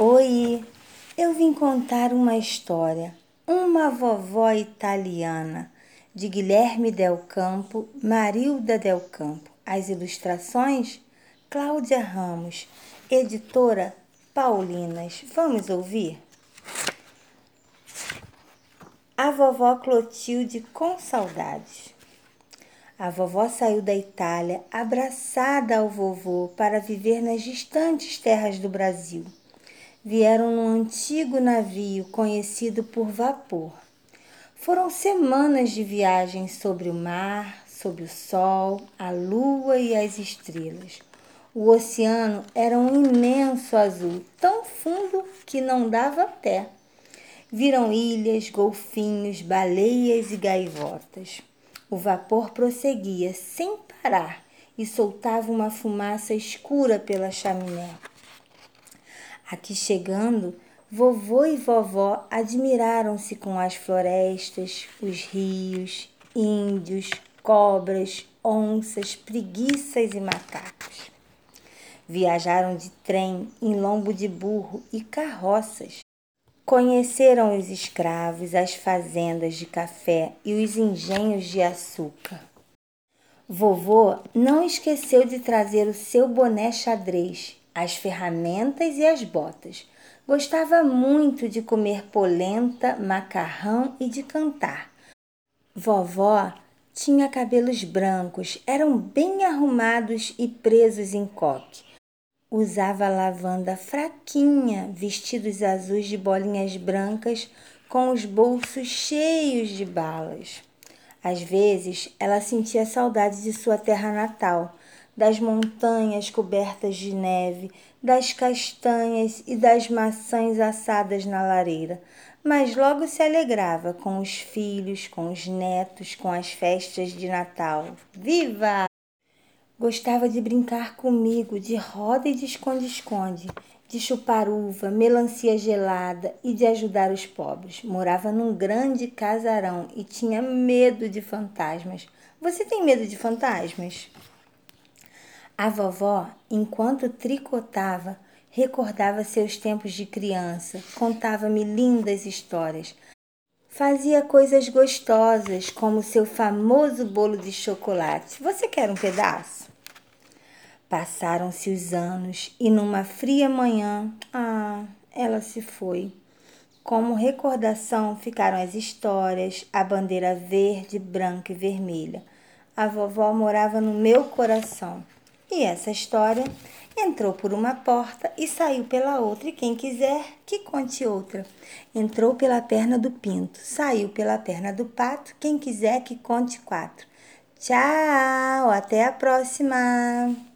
Oi, eu vim contar uma história. Uma vovó italiana, de Guilherme Del Campo, Marilda Del Campo. As ilustrações, Cláudia Ramos, editora Paulinas. Vamos ouvir? A vovó Clotilde com saudades. A vovó saiu da Itália, abraçada ao vovô, para viver nas distantes terras do Brasil vieram num antigo navio conhecido por vapor. Foram semanas de viagem sobre o mar, sob o sol, a lua e as estrelas. O oceano era um imenso azul, tão fundo que não dava pé. Viram ilhas, golfinhos, baleias e gaivotas. O vapor prosseguia sem parar e soltava uma fumaça escura pela chaminé. Aqui chegando, vovô e vovó admiraram-se com as florestas, os rios, índios, cobras, onças, preguiças e macacos. Viajaram de trem, em lombo de burro e carroças. Conheceram os escravos, as fazendas de café e os engenhos de açúcar. Vovô não esqueceu de trazer o seu boné xadrez as ferramentas e as botas. Gostava muito de comer polenta, macarrão e de cantar. Vovó tinha cabelos brancos, eram bem arrumados e presos em coque. Usava lavanda fraquinha, vestidos azuis de bolinhas brancas, com os bolsos cheios de balas. Às vezes, ela sentia saudade de sua terra natal, das montanhas cobertas de neve, das castanhas e das maçãs assadas na lareira, mas logo se alegrava com os filhos, com os netos, com as festas de Natal. Viva! Gostava de brincar comigo de roda e de esconde-esconde, de chupar uva, melancia gelada e de ajudar os pobres. Morava num grande casarão e tinha medo de fantasmas. Você tem medo de fantasmas? A vovó, enquanto tricotava, recordava seus tempos de criança, contava-me lindas histórias. Fazia coisas gostosas, como seu famoso bolo de chocolate. Você quer um pedaço? Passaram-se os anos e numa fria manhã, ah, ela se foi. Como recordação ficaram as histórias, a bandeira verde, branca e vermelha. A vovó morava no meu coração. E essa história entrou por uma porta e saiu pela outra, e quem quiser que conte outra. Entrou pela perna do pinto, saiu pela perna do pato, quem quiser que conte quatro. Tchau, até a próxima!